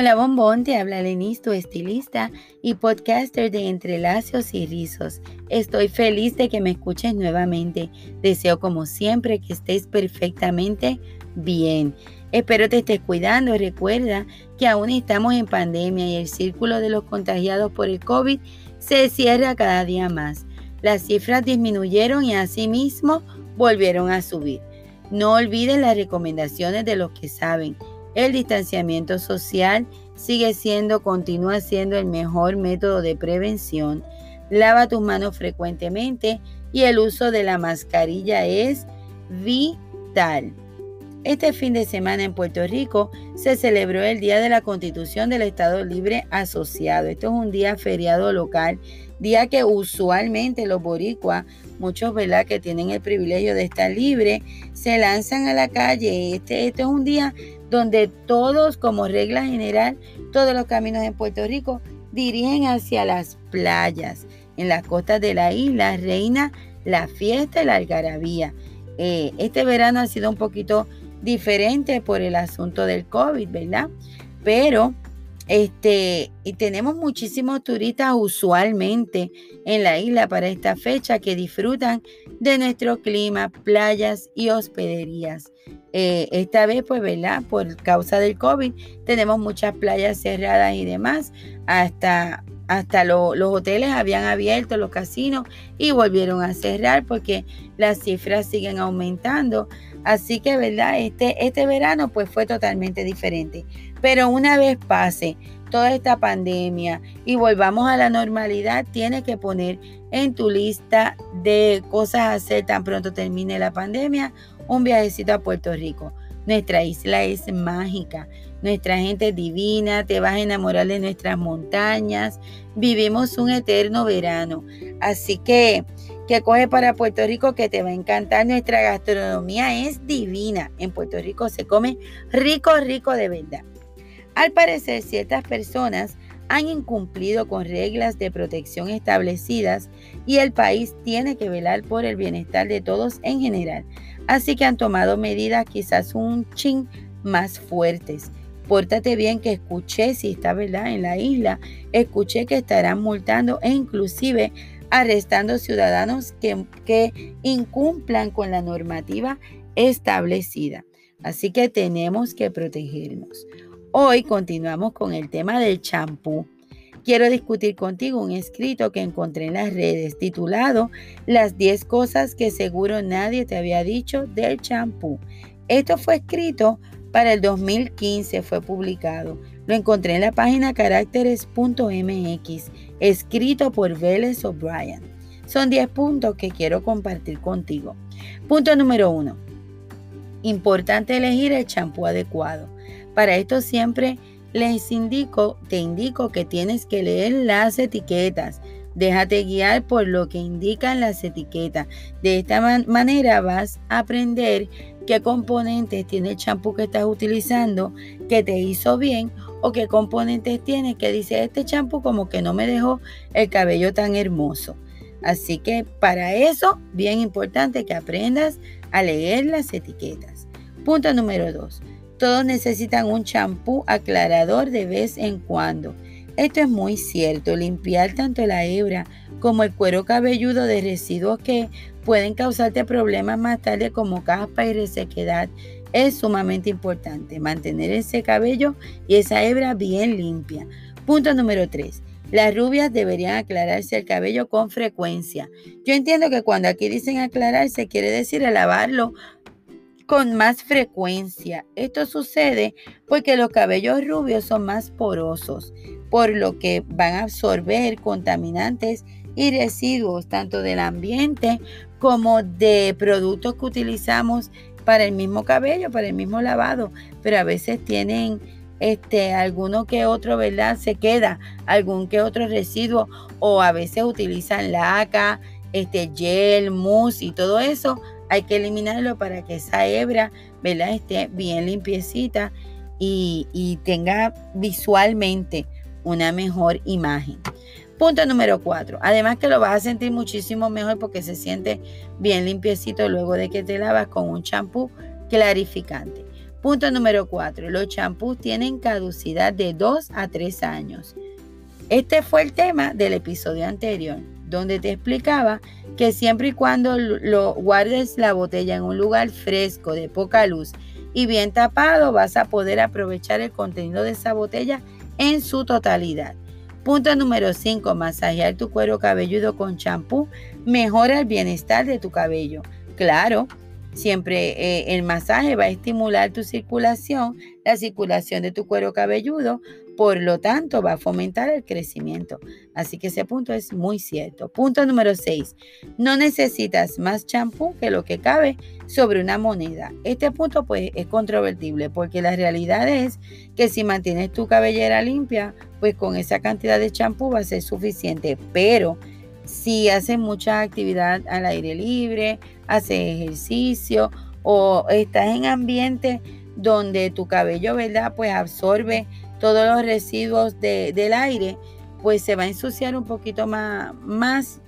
Hola bombón, te habla Lenis, tu estilista y podcaster de Entrelazos y Rizos. Estoy feliz de que me escuches nuevamente. Deseo como siempre que estés perfectamente bien. Espero te estés cuidando. Recuerda que aún estamos en pandemia y el círculo de los contagiados por el COVID se cierra cada día más. Las cifras disminuyeron y asimismo volvieron a subir. No olvides las recomendaciones de los que saben el distanciamiento social sigue siendo, continúa siendo el mejor método de prevención. Lava tus manos frecuentemente y el uso de la mascarilla es vital. Este fin de semana en Puerto Rico se celebró el Día de la Constitución del Estado Libre Asociado. Esto es un día feriado local, día que usualmente los boricuas, muchos ¿verdad? que tienen el privilegio de estar libre, se lanzan a la calle. Este, es un día donde todos, como regla general, todos los caminos en Puerto Rico dirigen hacia las playas. En las costas de la isla reina la fiesta y la algarabía. Eh, este verano ha sido un poquito diferente por el asunto del COVID, ¿verdad? Pero este, y tenemos muchísimos turistas usualmente en la isla para esta fecha que disfrutan de nuestro clima, playas y hospederías. Eh, esta vez, pues, ¿verdad? Por causa del COVID, tenemos muchas playas cerradas y demás. Hasta, hasta los hoteles habían abierto, los casinos, y volvieron a cerrar porque las cifras siguen aumentando. Así que, ¿verdad? Este, este verano, pues, fue totalmente diferente. Pero una vez pase toda esta pandemia y volvamos a la normalidad, tienes que poner en tu lista de cosas a hacer tan pronto termine la pandemia un viajecito a Puerto Rico. Nuestra isla es mágica, nuestra gente es divina, te vas a enamorar de nuestras montañas, vivimos un eterno verano. Así que, que coge para Puerto Rico que te va a encantar. Nuestra gastronomía es divina. En Puerto Rico se come rico, rico de verdad. Al parecer, ciertas personas han incumplido con reglas de protección establecidas y el país tiene que velar por el bienestar de todos en general. Así que han tomado medidas quizás un chin más fuertes. Pórtate bien que escuché, si está verdad en la isla, escuché que estarán multando e inclusive arrestando ciudadanos que, que incumplan con la normativa establecida. Así que tenemos que protegernos. Hoy continuamos con el tema del champú. Quiero discutir contigo un escrito que encontré en las redes titulado Las 10 cosas que seguro nadie te había dicho del champú. Esto fue escrito para el 2015, fue publicado. Lo encontré en la página caracteres.mx, escrito por Vélez O'Brien. Son 10 puntos que quiero compartir contigo. Punto número 1. Importante elegir el champú adecuado. Para esto siempre les indico, te indico que tienes que leer las etiquetas. Déjate guiar por lo que indican las etiquetas. De esta manera vas a aprender qué componentes tiene el champú que estás utilizando, que te hizo bien o qué componentes tiene que dice este champú como que no me dejó el cabello tan hermoso. Así que para eso, bien importante que aprendas a leer las etiquetas. Punto número 2. Todos necesitan un champú aclarador de vez en cuando. Esto es muy cierto. Limpiar tanto la hebra como el cuero cabelludo de residuos que pueden causarte problemas más tarde como caspa y resequedad es sumamente importante. Mantener ese cabello y esa hebra bien limpia. Punto número 3. Las rubias deberían aclararse el cabello con frecuencia. Yo entiendo que cuando aquí dicen aclararse quiere decir lavarlo con más frecuencia. Esto sucede porque los cabellos rubios son más porosos, por lo que van a absorber contaminantes y residuos tanto del ambiente como de productos que utilizamos para el mismo cabello, para el mismo lavado, pero a veces tienen este alguno que otro, ¿verdad? Se queda algún que otro residuo o a veces utilizan laca, este gel, mousse y todo eso hay que eliminarlo para que esa hebra ¿verdad? esté bien limpiecita y, tenga visualmente una mejor imagen. Punto número cuatro. Además que lo vas a sentir muchísimo mejor porque se siente bien limpiecito luego de que te lavas con un champú clarificante. Punto número 4. Los champús tienen caducidad de 2 a 3 años. Este fue el tema del episodio anterior, donde te explicaba que siempre y cuando lo guardes la botella en un lugar fresco, de poca luz y bien tapado, vas a poder aprovechar el contenido de esa botella en su totalidad. Punto número 5. Masajear tu cuero cabelludo con champú mejora el bienestar de tu cabello. Claro, siempre eh, el masaje va a estimular tu circulación, la circulación de tu cuero cabelludo, por lo tanto va a fomentar el crecimiento. Así que ese punto es muy cierto. Punto número 6. No necesitas más champú que lo que cabe sobre una moneda. Este punto pues es controvertible porque la realidad es que si mantienes tu cabellera limpia, pues con esa cantidad de champú va a ser suficiente. Pero si haces mucha actividad al aire libre, haces ejercicio o estás en ambiente donde tu cabello, ¿verdad? Pues absorbe todos los residuos del aire, pues se va a ensuciar un poquito más, más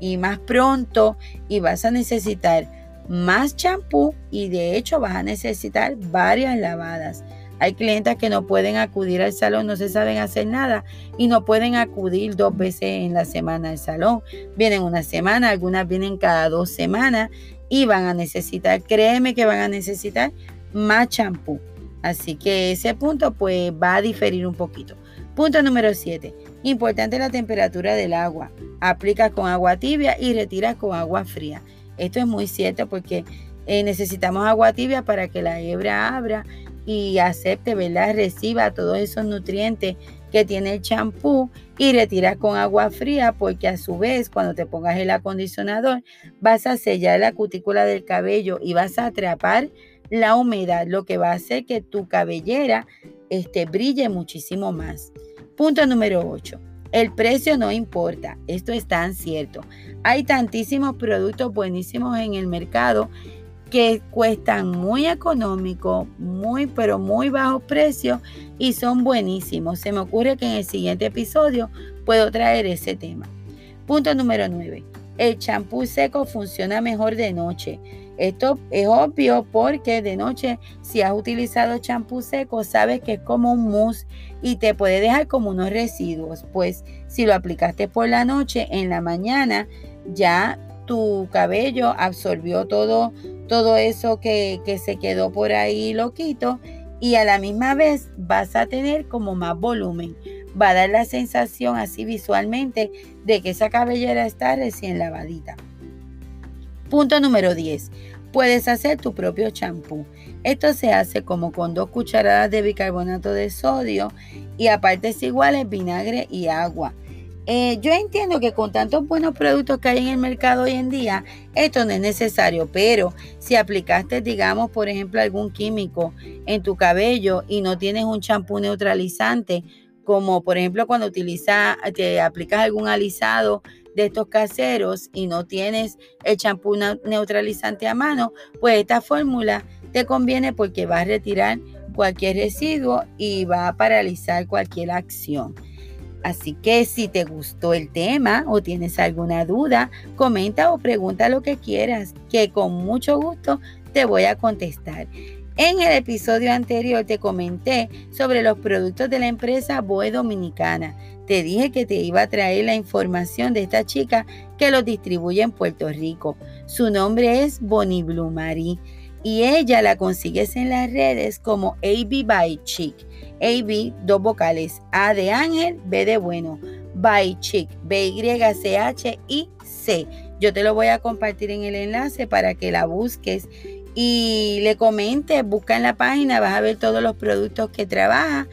y más pronto y vas a necesitar más champú y de hecho vas a necesitar varias lavadas. Hay clientes que no pueden acudir al salón, no se saben hacer nada y no pueden acudir dos veces en la semana al salón. Vienen una semana, algunas vienen cada dos semanas y van a necesitar, créeme que van a necesitar más champú. Así que ese punto pues va a diferir un poquito. Punto número 7. Importante la temperatura del agua. Aplica con agua tibia y retira con agua fría. Esto es muy cierto porque eh, necesitamos agua tibia para que la hebra abra y acepte, ¿verdad? Reciba todos esos nutrientes que tiene el champú y retira con agua fría porque a su vez cuando te pongas el acondicionador vas a sellar la cutícula del cabello y vas a atrapar la humedad, lo que va a hacer que tu cabellera este, brille muchísimo más. Punto número 8. El precio no importa, esto es tan cierto. Hay tantísimos productos buenísimos en el mercado que cuestan muy económico, muy pero muy bajo precio y son buenísimos. Se me ocurre que en el siguiente episodio puedo traer ese tema. Punto número 9. El champú seco funciona mejor de noche. Esto es obvio porque de noche si has utilizado champú seco sabes que es como un mousse y te puede dejar como unos residuos. Pues si lo aplicaste por la noche, en la mañana ya tu cabello absorbió todo, todo eso que, que se quedó por ahí loquito y a la misma vez vas a tener como más volumen. Va a dar la sensación así visualmente de que esa cabellera está recién lavadita. Punto número 10. Puedes hacer tu propio champú. Esto se hace como con dos cucharadas de bicarbonato de sodio y a partes iguales vinagre y agua. Eh, yo entiendo que con tantos buenos productos que hay en el mercado hoy en día, esto no es necesario, pero si aplicaste, digamos, por ejemplo, algún químico en tu cabello y no tienes un champú neutralizante, como por ejemplo cuando utiliza, te aplicas algún alisado de estos caseros y no tienes el champú neutralizante a mano, pues esta fórmula te conviene porque va a retirar cualquier residuo y va a paralizar cualquier acción. Así que si te gustó el tema o tienes alguna duda, comenta o pregunta lo que quieras, que con mucho gusto te voy a contestar. En el episodio anterior te comenté sobre los productos de la empresa Boe Dominicana. Te dije que te iba a traer la información de esta chica que los distribuye en Puerto Rico. Su nombre es Bonnie Blue Marie y ella la consigues en las redes como AB by Chic. AB, dos vocales, A de Ángel, B de bueno, by Chic, B Y C H I C. Yo te lo voy a compartir en el enlace para que la busques y le comentes, busca en la página, vas a ver todos los productos que trabaja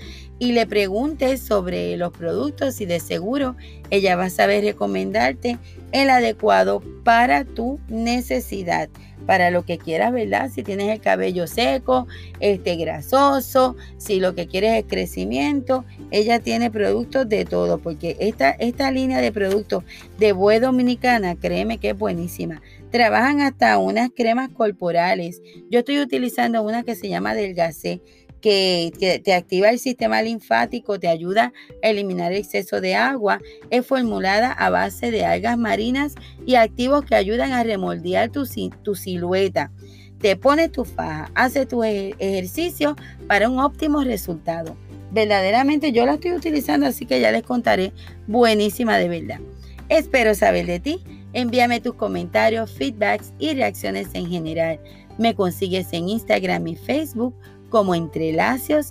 y le preguntes sobre los productos y de seguro ella va a saber recomendarte el adecuado para tu necesidad, para lo que quieras, ¿verdad? Si tienes el cabello seco, este grasoso, si lo que quieres es crecimiento, ella tiene productos de todo, porque esta, esta línea de productos de Bue Dominicana, créeme que es buenísima. Trabajan hasta unas cremas corporales. Yo estoy utilizando una que se llama Delgacé, que, te activa el sistema linfático, te ayuda a eliminar exceso de agua. Es formulada a base de algas marinas y activos que ayudan a remoldear tu, silueta. te pones tu faja, haces tu ejercicio para un óptimo resultado. Verdaderamente yo la estoy utilizando, así que ya les contaré. Buenísima de verdad. Espero saber de ti. Envíame tus comentarios, feedbacks y reacciones en general. Me consigues en Instagram y Facebook como Entre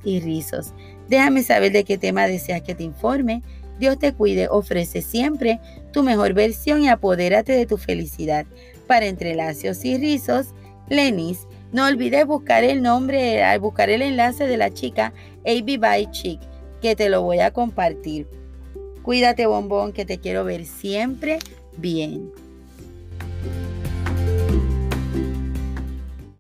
y Rizos. Déjame saber de qué tema deseas que te informe. Dios te cuide, ofrece siempre tu mejor versión y apodérate de tu felicidad. Para Entrelacios y Rizos, Lenis. No olvides buscar el nombre, al buscar el enlace de la chica AB by Chic, que te lo voy a compartir. Cuídate, bombón, que te quiero ver siempre bien.